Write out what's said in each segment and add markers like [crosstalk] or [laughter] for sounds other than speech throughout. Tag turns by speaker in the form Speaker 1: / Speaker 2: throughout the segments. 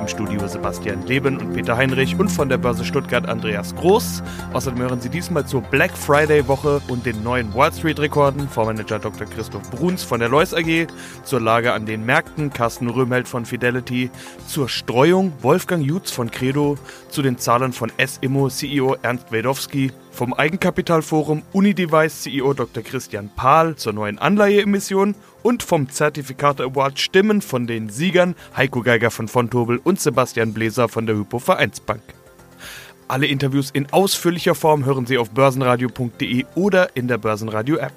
Speaker 1: Im Studio Sebastian Leben und Peter Heinrich und von der Börse Stuttgart Andreas Groß. Außerdem hören Sie diesmal zur Black Friday Woche und den neuen Wall Street Rekorden Vormanager Dr. Christoph Bruns von der Lois AG, zur Lage an den Märkten Carsten Röhmheld von Fidelity, zur Streuung Wolfgang Jutz von Credo, zu den Zahlen von SIMO CEO Ernst Wedowski, vom Eigenkapitalforum Unidevice CEO Dr. Christian Pahl zur neuen Anleiheemission und vom Zertifikate Award Stimmen von den Siegern Heiko Geiger von Fontobel und Sebastian Bläser von der Hypo Vereinsbank. Alle Interviews in ausführlicher Form hören Sie auf börsenradio.de oder in der Börsenradio App.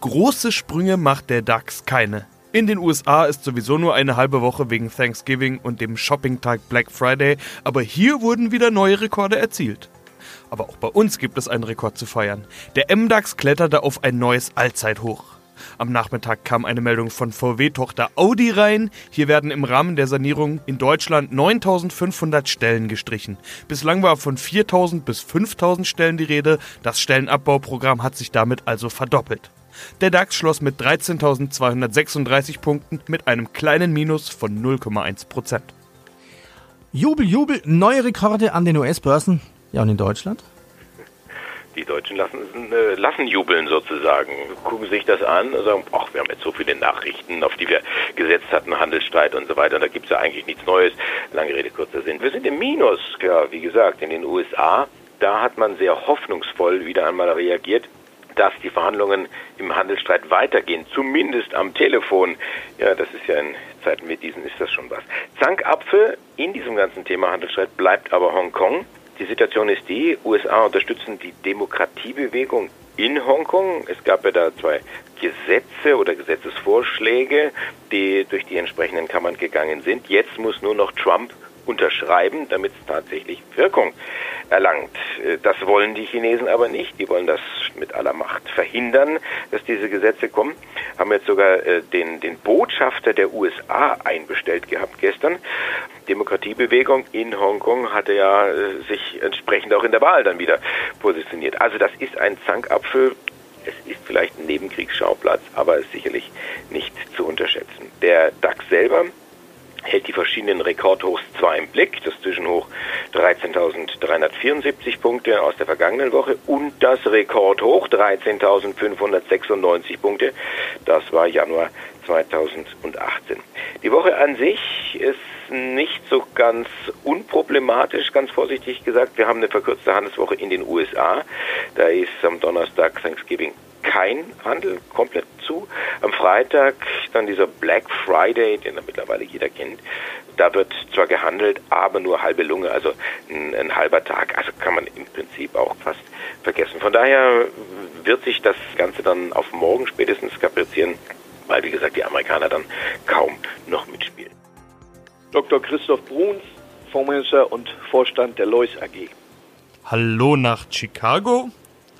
Speaker 1: Große Sprünge macht der DAX keine. In den USA ist sowieso nur eine halbe Woche wegen Thanksgiving und dem Shoppingtag Black Friday, aber hier wurden wieder neue Rekorde erzielt. Aber auch bei uns gibt es einen Rekord zu feiern. Der MDAX kletterte auf ein neues Allzeithoch. Am Nachmittag kam eine Meldung von VW-Tochter Audi rein. Hier werden im Rahmen der Sanierung in Deutschland 9500 Stellen gestrichen. Bislang war von 4000 bis 5000 Stellen die Rede. Das Stellenabbauprogramm hat sich damit also verdoppelt. Der DAX schloss mit 13.236 Punkten mit einem kleinen Minus von 0,1%
Speaker 2: Jubel, Jubel, neue Rekorde an den US-Börsen. Ja, und in Deutschland?
Speaker 3: Die Deutschen lassen, äh, lassen jubeln sozusagen, gucken sich das an und sagen, ach, wir haben jetzt so viele Nachrichten, auf die wir gesetzt hatten, Handelsstreit und so weiter, und da gibt es ja eigentlich nichts Neues. Lange Rede, kurzer Sinn. Wir sind im Minus, ja, wie gesagt, in den USA. Da hat man sehr hoffnungsvoll wieder einmal reagiert dass die Verhandlungen im Handelsstreit weitergehen, zumindest am Telefon. Ja, das ist ja in Zeiten wie diesen ist das schon was. Zankapfel in diesem ganzen Thema Handelsstreit bleibt aber Hongkong. Die Situation ist die, USA unterstützen die Demokratiebewegung in Hongkong. Es gab ja da zwei Gesetze oder Gesetzesvorschläge, die durch die entsprechenden Kammern gegangen sind. Jetzt muss nur noch Trump unterschreiben, damit es tatsächlich Wirkung erlangt. Äh, das wollen die Chinesen aber nicht. Die wollen das mit aller Macht verhindern, dass diese Gesetze kommen. Haben jetzt sogar äh, den, den Botschafter der USA einbestellt gehabt gestern. Demokratiebewegung in Hongkong hatte ja äh, sich entsprechend auch in der Wahl dann wieder positioniert. Also das ist ein Zankapfel. Es ist vielleicht ein Nebenkriegsschauplatz, aber ist sicherlich nicht zu unterschätzen. Der DAX selber hält die verschiedenen Rekordhochs zwar im Blick, das Zwischenhoch 13.374 Punkte aus der vergangenen Woche und das Rekordhoch 13.596 Punkte, das war Januar 2018. Die Woche an sich ist nicht so ganz unproblematisch, ganz vorsichtig gesagt. Wir haben eine verkürzte Handelswoche in den USA. Da ist am Donnerstag Thanksgiving kein Handel, komplett zu. Am Freitag dann dieser Black Friday, den da mittlerweile jeder kennt. Da wird zwar gehandelt, aber nur halbe Lunge, also ein, ein halber Tag. Also kann man im Prinzip auch fast vergessen. Von daher wird sich das Ganze dann auf morgen spätestens kaprizieren, weil wie gesagt die Amerikaner dann kaum noch mitspielen.
Speaker 4: Dr. Christoph Bruns, Fondsmanager und Vorstand der Lois AG.
Speaker 1: Hallo nach Chicago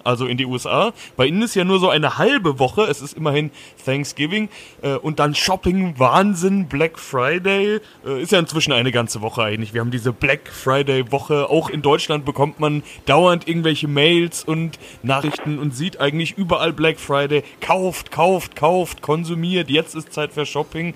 Speaker 1: also in die USA. Bei ihnen ist ja nur so eine halbe Woche. Es ist immerhin Thanksgiving äh, und dann Shopping, Wahnsinn, Black Friday. Äh, ist ja inzwischen eine ganze Woche eigentlich. Wir haben diese Black Friday Woche. Auch in Deutschland bekommt man dauernd irgendwelche Mails und Nachrichten und sieht eigentlich überall Black Friday. Kauft, kauft, kauft, konsumiert. Jetzt ist Zeit für Shopping.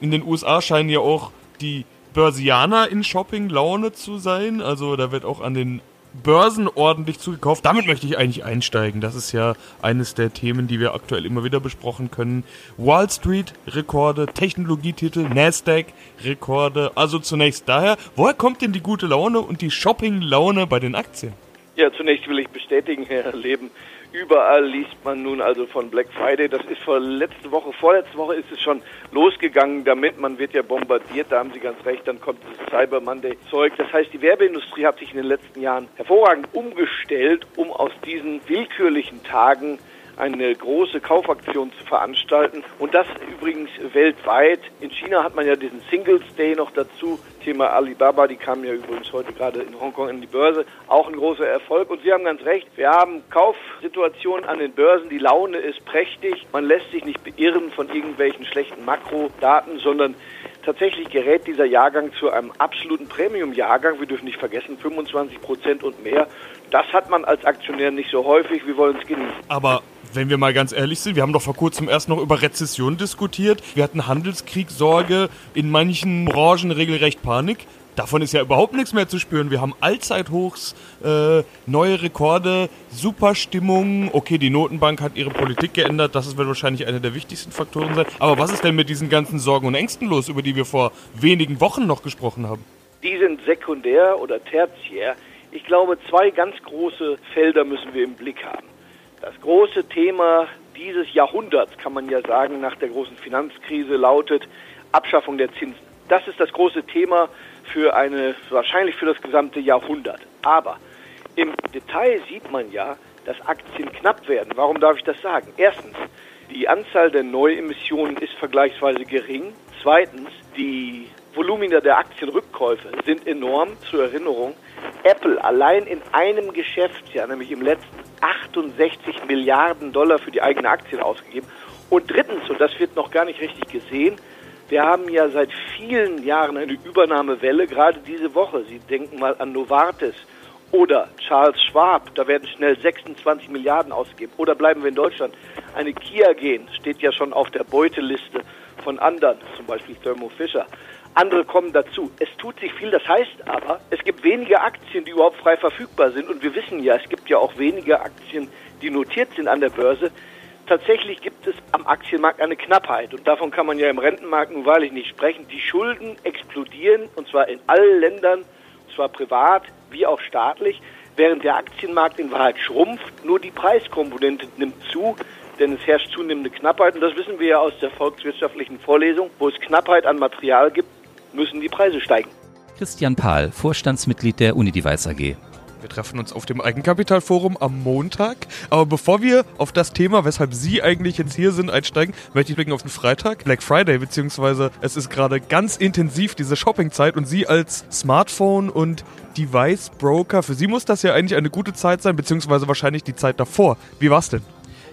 Speaker 1: In den USA scheinen ja auch die Börsianer in Shopping-Laune zu sein. Also da wird auch an den Börsen ordentlich zugekauft. Damit möchte ich eigentlich einsteigen. Das ist ja eines der Themen, die wir aktuell immer wieder besprochen können. Wall Street Rekorde, Technologietitel, Nasdaq Rekorde. Also zunächst daher, woher kommt denn die gute Laune und die Shopping-Laune bei den Aktien?
Speaker 4: Ja, zunächst will ich bestätigen, Herr Leben, Überall liest man nun also von Black Friday. Das ist vor letzte Woche, vorletzte Woche ist es schon losgegangen damit. Man wird ja bombardiert, da haben Sie ganz recht. Dann kommt das Cyber Monday Zeug. Das heißt, die Werbeindustrie hat sich in den letzten Jahren hervorragend umgestellt, um aus diesen willkürlichen Tagen eine große Kaufaktion zu veranstalten. Und das übrigens weltweit. In China hat man ja diesen Singles Day noch dazu. Thema Alibaba, die kamen ja übrigens heute gerade in Hongkong in die Börse. Auch ein großer Erfolg. Und Sie haben ganz recht. Wir haben Kaufsituationen an den Börsen. Die Laune ist prächtig. Man lässt sich nicht beirren von irgendwelchen schlechten Makrodaten, sondern Tatsächlich gerät dieser Jahrgang zu einem absoluten Premium-Jahrgang. Wir dürfen nicht vergessen, 25 Prozent und mehr. Das hat man als Aktionär nicht so häufig. Wir wollen es genießen.
Speaker 1: Aber wenn wir mal ganz ehrlich sind, wir haben doch vor kurzem erst noch über Rezession diskutiert. Wir hatten Handelskriegsorge, in manchen Branchen regelrecht Panik. Davon ist ja überhaupt nichts mehr zu spüren. Wir haben Allzeithochs, äh, neue Rekorde, super Stimmung. Okay, die Notenbank hat ihre Politik geändert. Das wird wahrscheinlich einer der wichtigsten Faktoren sein. Aber was ist denn mit diesen ganzen Sorgen und Ängsten los, über die wir vor wenigen Wochen noch gesprochen haben?
Speaker 4: Die sind sekundär oder tertiär. Ich glaube, zwei ganz große Felder müssen wir im Blick haben. Das große Thema dieses Jahrhunderts, kann man ja sagen, nach der großen Finanzkrise lautet Abschaffung der Zinsen. Das ist das große Thema für eine, wahrscheinlich für das gesamte Jahrhundert. Aber im Detail sieht man ja, dass Aktien knapp werden. Warum darf ich das sagen? Erstens, die Anzahl der Neuemissionen ist vergleichsweise gering. Zweitens, die Volumina der Aktienrückkäufe sind enorm. Zur Erinnerung, Apple allein in einem Geschäftsjahr, nämlich im letzten, 68 Milliarden Dollar für die eigenen Aktien ausgegeben. Und drittens, und das wird noch gar nicht richtig gesehen, wir haben ja seit vielen Jahren eine Übernahmewelle, gerade diese Woche. Sie denken mal an Novartis oder Charles Schwab, da werden schnell 26 Milliarden ausgegeben. Oder bleiben wir in Deutschland. Eine Kia gehen, steht ja schon auf der Beuteliste von anderen, zum Beispiel Thermo Fisher. Andere kommen dazu. Es tut sich viel, das heißt aber, es gibt wenige Aktien, die überhaupt frei verfügbar sind. Und wir wissen ja, es gibt ja auch wenige Aktien, die notiert sind an der Börse tatsächlich gibt es am Aktienmarkt eine Knappheit und davon kann man ja im Rentenmarkt nun wahrlich nicht sprechen. Die Schulden explodieren und zwar in allen Ländern, zwar privat wie auch staatlich, während der Aktienmarkt in Wahrheit schrumpft. Nur die Preiskomponente nimmt zu, denn es herrscht zunehmende Knappheit und das wissen wir ja aus der volkswirtschaftlichen Vorlesung. Wo es Knappheit an Material gibt, müssen die Preise steigen.
Speaker 5: Christian Pahl, Vorstandsmitglied der Unidevice AG.
Speaker 1: Wir treffen uns auf dem Eigenkapitalforum am Montag. Aber bevor wir auf das Thema, weshalb Sie eigentlich jetzt hier sind, einsteigen, möchte ich blicken auf den Freitag, Black Friday, beziehungsweise es ist gerade ganz intensiv diese Shoppingzeit und Sie als Smartphone und Device Broker, für Sie muss das ja eigentlich eine gute Zeit sein, beziehungsweise wahrscheinlich die Zeit davor. Wie war's denn?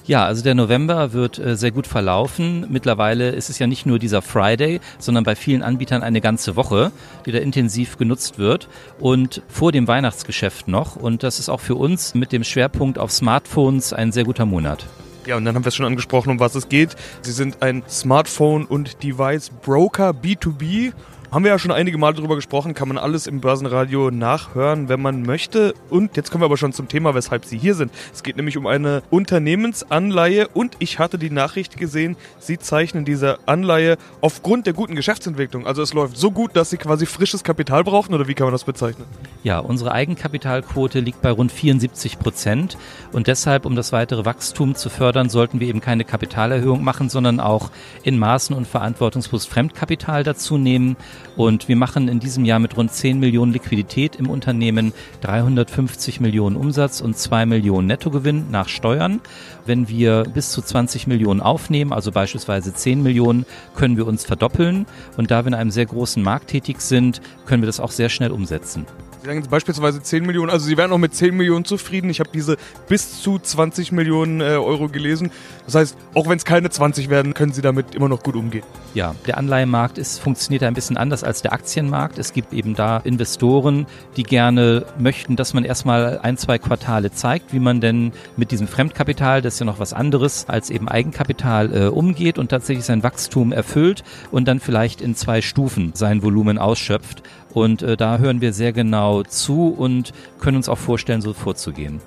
Speaker 5: Ja, also der November wird äh, sehr gut verlaufen. Mittlerweile ist es ja nicht nur dieser Friday, sondern bei vielen Anbietern eine ganze Woche, die da intensiv genutzt wird und vor dem Weihnachtsgeschäft noch. Und das ist auch für uns mit dem Schwerpunkt auf Smartphones ein sehr guter Monat.
Speaker 1: Ja, und dann haben wir es schon angesprochen, um was es geht. Sie sind ein Smartphone- und Device-Broker B2B haben wir ja schon einige Mal darüber gesprochen, kann man alles im Börsenradio nachhören, wenn man möchte. Und jetzt kommen wir aber schon zum Thema, weshalb Sie hier sind. Es geht nämlich um eine Unternehmensanleihe und ich hatte die Nachricht gesehen, Sie zeichnen diese Anleihe aufgrund der guten Geschäftsentwicklung. Also es läuft so gut, dass Sie quasi frisches Kapital brauchen oder wie kann man das bezeichnen?
Speaker 5: Ja, unsere Eigenkapitalquote liegt bei rund 74 Prozent und deshalb, um das weitere Wachstum zu fördern, sollten wir eben keine Kapitalerhöhung machen, sondern auch in Maßen und verantwortungsbewusst Fremdkapital dazu nehmen. Und wir machen in diesem Jahr mit rund 10 Millionen Liquidität im Unternehmen 350 Millionen Umsatz und 2 Millionen Nettogewinn nach Steuern. Wenn wir bis zu 20 Millionen aufnehmen, also beispielsweise 10 Millionen, können wir uns verdoppeln. Und da wir in einem sehr großen Markt tätig sind, können wir das auch sehr schnell umsetzen.
Speaker 1: Sie sagen beispielsweise 10 Millionen, also Sie wären auch mit 10 Millionen zufrieden. Ich habe diese bis zu 20 Millionen äh, Euro gelesen. Das heißt, auch wenn es keine 20 werden, können Sie damit immer noch gut umgehen.
Speaker 5: Ja, der Anleihenmarkt ist, funktioniert ein bisschen anders als der Aktienmarkt. Es gibt eben da Investoren, die gerne möchten, dass man erstmal ein, zwei Quartale zeigt, wie man denn mit diesem Fremdkapital, das ist ja noch was anderes als eben Eigenkapital, äh, umgeht und tatsächlich sein Wachstum erfüllt und dann vielleicht in zwei Stufen sein Volumen ausschöpft. Und äh, da hören wir sehr genau zu und können uns auch vorstellen, so vorzugehen.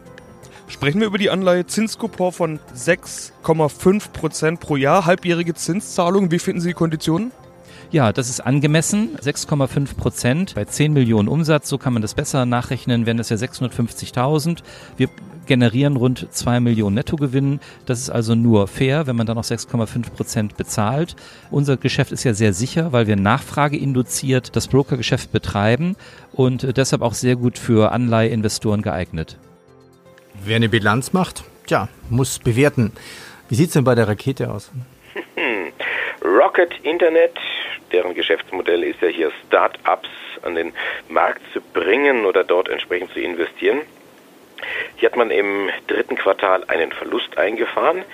Speaker 1: Sprechen wir über die Anleihe Zinskupon von 6,5 Prozent pro Jahr, halbjährige Zinszahlung. Wie finden Sie die Konditionen?
Speaker 5: Ja, das ist angemessen. 6,5 Prozent bei 10 Millionen Umsatz. So kann man das besser nachrechnen, wären das ja 650.000. Wir generieren rund 2 Millionen Nettogewinn. Das ist also nur fair, wenn man dann noch 6,5 Prozent bezahlt. Unser Geschäft ist ja sehr sicher, weil wir Nachfrage induziert das Brokergeschäft betreiben und deshalb auch sehr gut für Anleiheinvestoren geeignet.
Speaker 2: Wer eine Bilanz macht, tja, muss bewerten. Wie sieht es denn bei der Rakete aus? [laughs]
Speaker 3: Rocket Internet, deren Geschäftsmodell ist ja hier Start-ups an den Markt zu bringen oder dort entsprechend zu investieren. Hier hat man im dritten Quartal einen Verlust eingefahren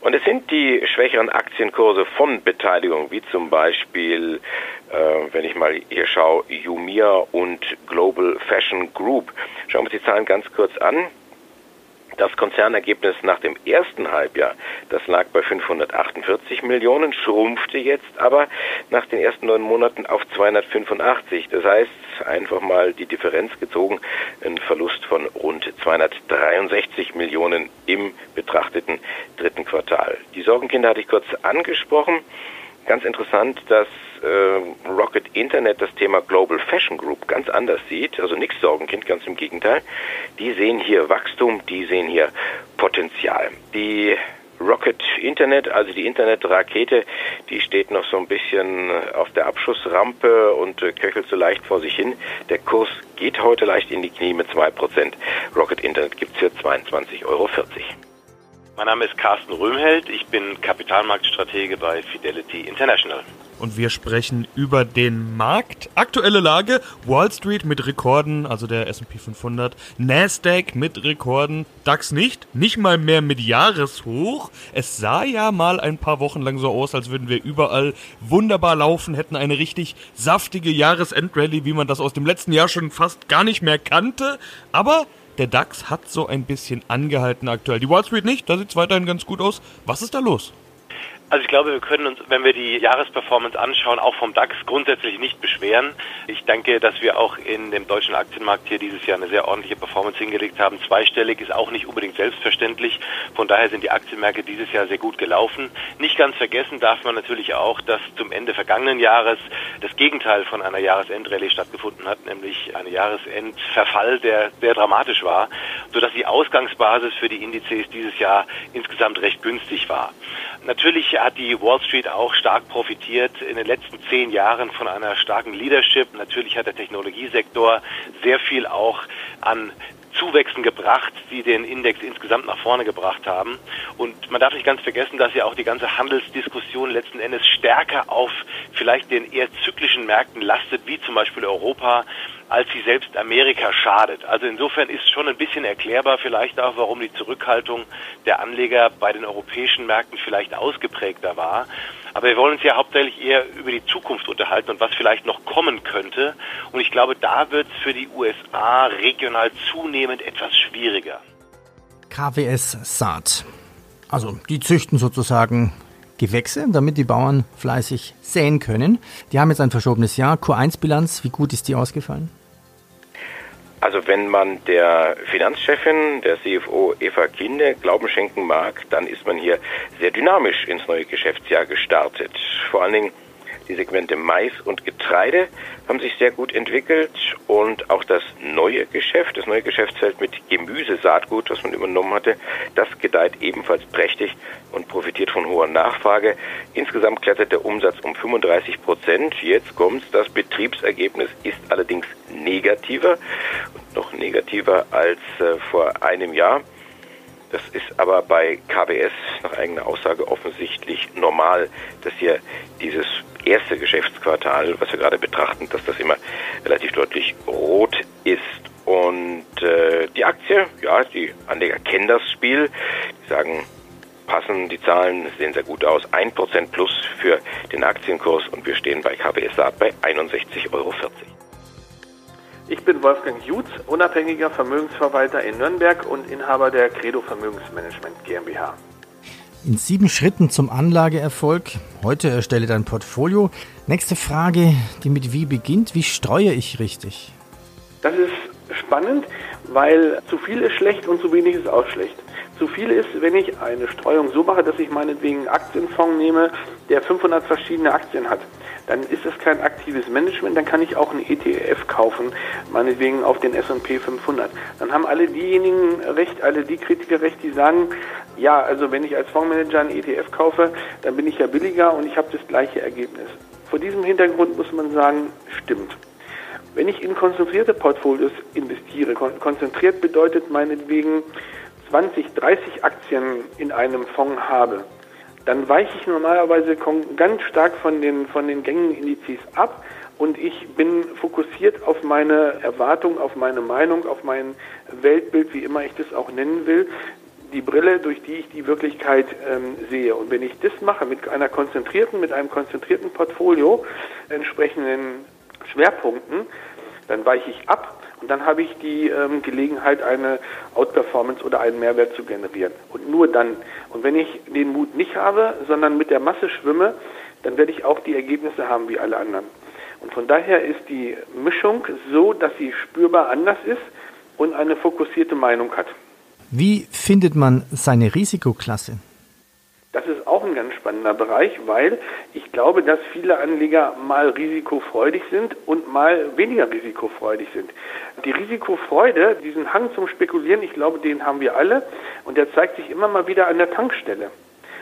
Speaker 3: Und es sind die schwächeren Aktienkurse von Beteiligung, wie zum Beispiel, äh, wenn ich mal hier schaue, Jumia und Global Fashion Group. Schauen wir uns die Zahlen ganz kurz an. Das Konzernergebnis nach dem ersten Halbjahr, das lag bei 548 Millionen, schrumpfte jetzt aber nach den ersten neun Monaten auf 285. Das heißt, einfach mal die Differenz gezogen, ein Verlust von rund 263 Millionen im betrachteten dritten Quartal. Die Sorgenkinder hatte ich kurz angesprochen. Ganz interessant, dass äh, Rocket Internet das Thema Global Fashion Group ganz anders sieht. Also nichts Sorgenkind, ganz im Gegenteil. Die sehen hier Wachstum, die sehen hier Potenzial. Die Rocket Internet, also die Internetrakete, die steht noch so ein bisschen auf der Abschussrampe und äh, köchelt so leicht vor sich hin. Der Kurs geht heute leicht in die Knie mit 2%. Rocket Internet gibt's für 22,40 Euro.
Speaker 6: Mein Name ist Carsten Röhmheld, ich bin Kapitalmarktstratege bei Fidelity International.
Speaker 1: Und wir sprechen über den Markt. Aktuelle Lage, Wall Street mit Rekorden, also der S&P 500, Nasdaq mit Rekorden, DAX nicht, nicht mal mehr mit Jahreshoch. Es sah ja mal ein paar Wochen lang so aus, als würden wir überall wunderbar laufen, hätten eine richtig saftige Jahresendrallye, wie man das aus dem letzten Jahr schon fast gar nicht mehr kannte. Aber der DAX hat so ein bisschen angehalten aktuell. Die Wall Street nicht, da sieht es weiterhin ganz gut aus. Was ist da los?
Speaker 6: Also ich glaube, wir können uns, wenn wir die Jahresperformance anschauen, auch vom DAX grundsätzlich nicht beschweren. Ich denke, dass wir auch in dem deutschen Aktienmarkt hier dieses Jahr eine sehr ordentliche Performance hingelegt haben. Zweistellig ist auch nicht unbedingt selbstverständlich. Von daher sind die Aktienmärkte dieses Jahr sehr gut gelaufen. Nicht ganz vergessen darf man natürlich auch, dass zum Ende vergangenen Jahres das Gegenteil von einer Jahresendrallye stattgefunden hat, nämlich ein Jahresendverfall, der sehr dramatisch war, sodass die Ausgangsbasis für die Indizes dieses Jahr insgesamt recht günstig war. Natürlich hat die Wall Street auch stark profitiert in den letzten zehn Jahren von einer starken Leadership. Natürlich hat der Technologiesektor sehr viel auch an Zuwächsen gebracht, die den Index insgesamt nach vorne gebracht haben. Und man darf nicht ganz vergessen, dass ja auch die ganze Handelsdiskussion letzten Endes stärker auf vielleicht den eher zyklischen Märkten lastet, wie zum Beispiel Europa, als sie selbst Amerika schadet. Also insofern ist schon ein bisschen erklärbar vielleicht auch, warum die Zurückhaltung der Anleger bei den europäischen Märkten vielleicht ausgeprägter war. Aber wir wollen uns ja hauptsächlich eher über die Zukunft unterhalten und was vielleicht noch kommen könnte. Und ich glaube, da wird es für die USA regional zunehmend etwas schwieriger.
Speaker 2: KWS Saat. Also die züchten sozusagen Gewächse, damit die Bauern fleißig säen können. Die haben jetzt ein verschobenes Jahr. Q1-Bilanz, wie gut ist die ausgefallen?
Speaker 3: Also wenn man der Finanzchefin, der CFO Eva Kinde Glauben schenken mag, dann ist man hier sehr dynamisch ins neue Geschäftsjahr gestartet. Vor allen Dingen die Segmente Mais und Getreide haben sich sehr gut entwickelt und auch das neue Geschäft, das neue Geschäftsfeld mit Gemüsesaatgut, was man übernommen hatte, das gedeiht ebenfalls prächtig und profitiert von hoher Nachfrage. Insgesamt klettert der Umsatz um 35 Prozent. Jetzt kommt's, das Betriebsergebnis ist allerdings negativer noch negativer als äh, vor einem Jahr. Das ist aber bei KBS nach eigener Aussage offensichtlich normal, dass hier dieses erste Geschäftsquartal, was wir gerade betrachten, dass das immer relativ deutlich rot ist. Und äh, die Aktie, ja, die Anleger kennen das Spiel. Die sagen, passen die Zahlen, sehen sehr gut aus. 1% plus für den Aktienkurs und wir stehen bei KBS Saat bei 61,40 Euro.
Speaker 7: Ich bin Wolfgang Jutz, unabhängiger Vermögensverwalter in Nürnberg und Inhaber der Credo Vermögensmanagement GmbH.
Speaker 2: In sieben Schritten zum Anlageerfolg. Heute erstelle dein Portfolio. Nächste Frage, die mit wie beginnt. Wie streue ich richtig?
Speaker 7: Das ist spannend, weil zu viel ist schlecht und zu wenig ist auch schlecht. Zu viel ist, wenn ich eine Streuung so mache, dass ich meinetwegen einen Aktienfonds nehme, der 500 verschiedene Aktien hat dann ist es kein aktives Management, dann kann ich auch einen ETF kaufen, meinetwegen auf den S&P 500. Dann haben alle diejenigen recht, alle die Kritiker recht, die sagen, ja, also wenn ich als Fondsmanager einen ETF kaufe, dann bin ich ja billiger und ich habe das gleiche Ergebnis. Vor diesem Hintergrund muss man sagen, stimmt. Wenn ich in konzentrierte Portfolios investiere, konzentriert bedeutet meinetwegen 20, 30 Aktien in einem Fonds habe, dann weiche ich normalerweise ganz stark von den, von den gängigen Indizes ab und ich bin fokussiert auf meine Erwartung, auf meine Meinung, auf mein Weltbild, wie immer ich das auch nennen will. die Brille, durch die ich die Wirklichkeit ähm, sehe. Und wenn ich das mache mit einer konzentrierten, mit einem konzentrierten Portfolio, entsprechenden Schwerpunkten, dann weiche ich ab und dann habe ich die ähm, Gelegenheit, eine Outperformance oder einen Mehrwert zu generieren. Und nur dann. Und wenn ich den Mut nicht habe, sondern mit der Masse schwimme, dann werde ich auch die Ergebnisse haben wie alle anderen. Und von daher ist die Mischung so, dass sie spürbar anders ist und eine fokussierte Meinung hat.
Speaker 2: Wie findet man seine Risikoklasse?
Speaker 7: Das ist auch ein ganz spannender Bereich, weil ich glaube, dass viele Anleger mal risikofreudig sind und mal weniger risikofreudig sind. Die Risikofreude, diesen Hang zum Spekulieren, ich glaube, den haben wir alle und der zeigt sich immer mal wieder an der Tankstelle.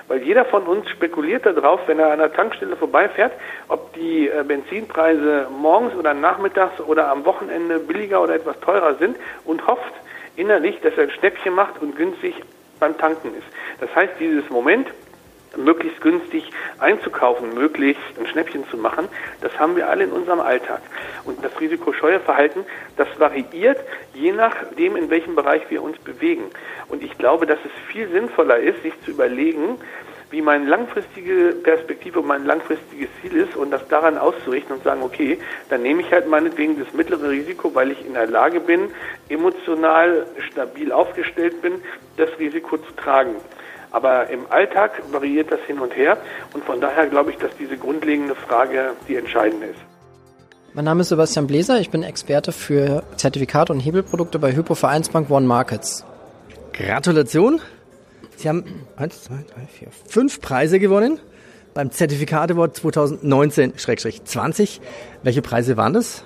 Speaker 7: Weil jeder von uns spekuliert darauf, wenn er an der Tankstelle vorbeifährt, ob die äh, Benzinpreise morgens oder nachmittags oder am Wochenende billiger oder etwas teurer sind und hofft innerlich, dass er ein Schnäppchen macht und günstig beim Tanken ist. Das heißt, dieses Moment, möglichst günstig einzukaufen, möglichst ein Schnäppchen zu machen, das haben wir alle in unserem Alltag. Und das Risikoscheuerverhalten, das variiert je nachdem, in welchem Bereich wir uns bewegen. Und ich glaube, dass es viel sinnvoller ist, sich zu überlegen, wie meine langfristige Perspektive und mein langfristiges Ziel ist und das daran auszurichten und sagen, okay, dann nehme ich halt meinetwegen das mittlere Risiko, weil ich in der Lage bin, emotional stabil aufgestellt bin, das Risiko zu tragen. Aber im Alltag variiert das hin und her und von daher glaube ich, dass diese grundlegende Frage die entscheidende ist.
Speaker 8: Mein Name ist Sebastian Bläser, ich bin Experte für Zertifikate und Hebelprodukte bei Hypo Vereinsbank One Markets.
Speaker 2: Gratulation! Sie haben eins, zwei, drei, vier, fünf Preise gewonnen beim Zertifikat Award 2019-20. Welche Preise waren das?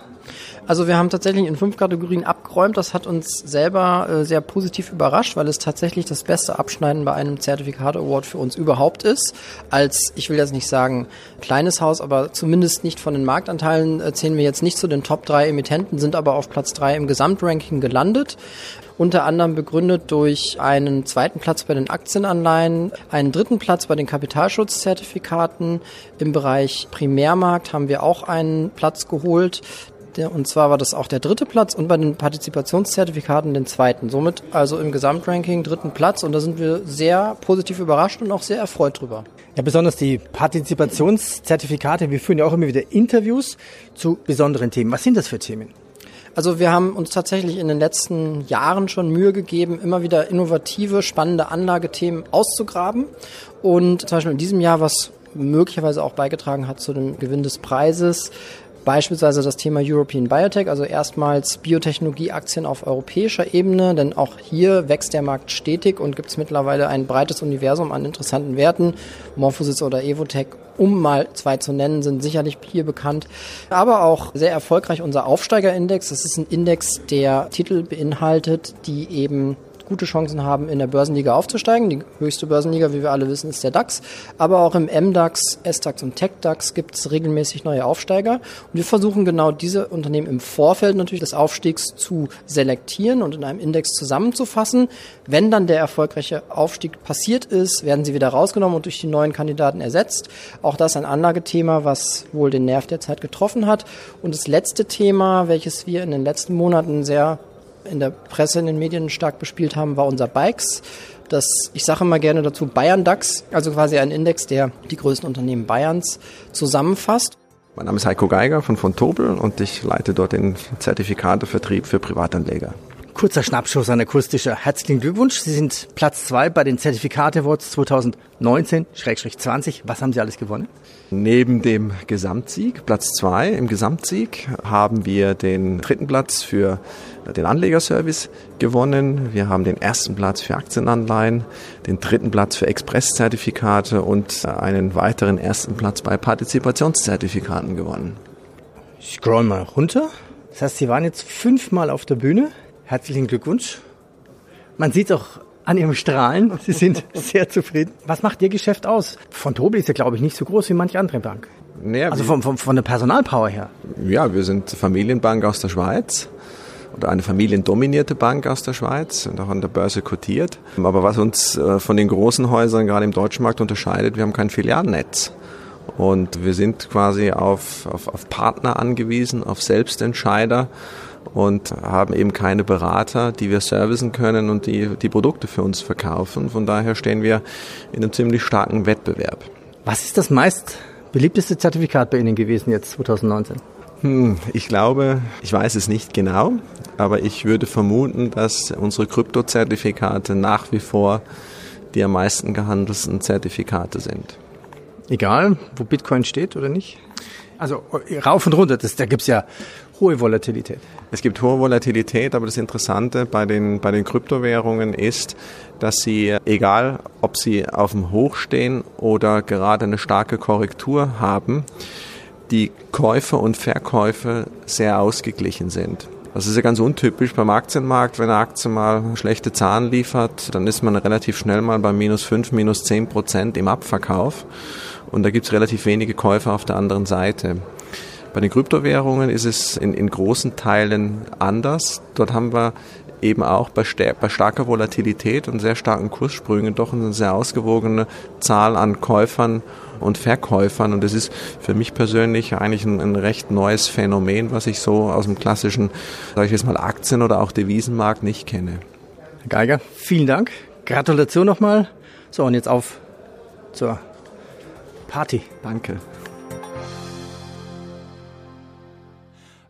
Speaker 8: Also wir haben tatsächlich in fünf Kategorien abgeräumt. Das hat uns selber äh, sehr positiv überrascht, weil es tatsächlich das beste Abschneiden bei einem Zertifikat Award für uns überhaupt ist. Als, ich will jetzt nicht sagen kleines Haus, aber zumindest nicht von den Marktanteilen äh, zählen wir jetzt nicht zu den Top drei Emittenten, sind aber auf Platz drei im Gesamtranking gelandet unter anderem begründet durch einen zweiten Platz bei den Aktienanleihen, einen dritten Platz bei den Kapitalschutzzertifikaten. Im Bereich Primärmarkt haben wir auch einen Platz geholt. Und zwar war das auch der dritte Platz und bei den Partizipationszertifikaten den zweiten. Somit also im Gesamtranking dritten Platz und da sind wir sehr positiv überrascht und auch sehr erfreut drüber.
Speaker 2: Ja, besonders die Partizipationszertifikate. Wir führen ja auch immer wieder Interviews zu besonderen Themen. Was sind das für Themen?
Speaker 8: Also wir haben uns tatsächlich in den letzten Jahren schon Mühe gegeben, immer wieder innovative, spannende Anlagethemen auszugraben. Und zum Beispiel in diesem Jahr, was möglicherweise auch beigetragen hat zu dem Gewinn des Preises, Beispielsweise das Thema European Biotech, also erstmals Biotechnologieaktien auf europäischer Ebene, denn auch hier wächst der Markt stetig und gibt es mittlerweile ein breites Universum an interessanten Werten. Morphosis oder Evotech, um mal zwei zu nennen, sind sicherlich hier bekannt. Aber auch sehr erfolgreich unser Aufsteigerindex. Das ist ein Index, der Titel beinhaltet, die eben gute Chancen haben, in der Börsenliga aufzusteigen. Die höchste Börsenliga, wie wir alle wissen, ist der DAX. Aber auch im MDAX, SDAX und TechDAX gibt es regelmäßig neue Aufsteiger. Und wir versuchen genau diese Unternehmen im Vorfeld natürlich des Aufstiegs zu selektieren und in einem Index zusammenzufassen. Wenn dann der erfolgreiche Aufstieg passiert ist, werden sie wieder rausgenommen und durch die neuen Kandidaten ersetzt. Auch das ein Anlagethema, was wohl den Nerv der Zeit getroffen hat. Und das letzte Thema, welches wir in den letzten Monaten sehr in der Presse, in den Medien stark bespielt haben, war unser Bikes. Das, ich sage immer gerne dazu Bayern DAX, also quasi ein Index, der die größten Unternehmen Bayerns zusammenfasst.
Speaker 9: Mein Name ist Heiko Geiger von von Tobel und ich leite dort den Zertifikatevertrieb für Privatanleger.
Speaker 2: Kurzer Schnappschuss an akustischer. Herzlichen Glückwunsch. Sie sind Platz zwei bei den Zertifikate Awards 2019-20. Was haben Sie alles gewonnen?
Speaker 9: Neben dem Gesamtsieg, Platz zwei im Gesamtsieg, haben wir den dritten Platz für den Anlegerservice gewonnen. Wir haben den ersten Platz für Aktienanleihen, den dritten Platz für Expresszertifikate und einen weiteren ersten Platz bei Partizipationszertifikaten gewonnen.
Speaker 2: Ich scroll mal runter. Das heißt, Sie waren jetzt fünfmal auf der Bühne. Herzlichen Glückwunsch. Man sieht auch an Ihrem Strahlen, [laughs] Sie sind sehr zufrieden. Was macht Ihr Geschäft aus? Von Tobi ist ja, glaube ich, nicht so groß wie manche andere Bank. Naja, also von, von, von der Personalpower her.
Speaker 9: Ja, wir sind Familienbank aus der Schweiz oder eine familiendominierte Bank aus der Schweiz und auch an der Börse kotiert. Aber was uns äh, von den großen Häusern gerade im deutschen Markt unterscheidet, wir haben kein Filialnetz. Und wir sind quasi auf, auf, auf Partner angewiesen, auf Selbstentscheider und haben eben keine Berater, die wir servicen können und die die Produkte für uns verkaufen. Von daher stehen wir in einem ziemlich starken Wettbewerb.
Speaker 2: Was ist das meist beliebteste Zertifikat bei Ihnen gewesen jetzt 2019?
Speaker 9: Hm, ich glaube, ich weiß es nicht genau, aber ich würde vermuten, dass unsere Kryptozertifikate nach wie vor die am meisten gehandelten Zertifikate sind.
Speaker 2: Egal, wo Bitcoin steht oder nicht? Also rauf und runter, das, da gibt's ja hohe Volatilität.
Speaker 9: Es gibt hohe Volatilität, aber das Interessante bei den, bei den Kryptowährungen ist, dass sie, egal ob sie auf dem Hoch stehen oder gerade eine starke Korrektur haben, die Käufe und Verkäufe sehr ausgeglichen sind. Das ist ja ganz untypisch beim Aktienmarkt. Wenn eine Aktie mal schlechte Zahlen liefert, dann ist man relativ schnell mal bei minus fünf, minus zehn Prozent im Abverkauf. Und da gibt es relativ wenige Käufer auf der anderen Seite. Bei den Kryptowährungen ist es in, in großen Teilen anders. Dort haben wir eben auch bei, bei, starker Volatilität und sehr starken Kurssprüngen doch eine sehr ausgewogene Zahl an Käufern und Verkäufern. Und das ist für mich persönlich eigentlich ein, ein recht neues Phänomen, was ich so aus dem klassischen, sage ich jetzt mal, Aktien- oder auch Devisenmarkt nicht kenne.
Speaker 2: Herr Geiger, vielen Dank. Gratulation nochmal. So, und jetzt auf zur Party.
Speaker 9: Danke.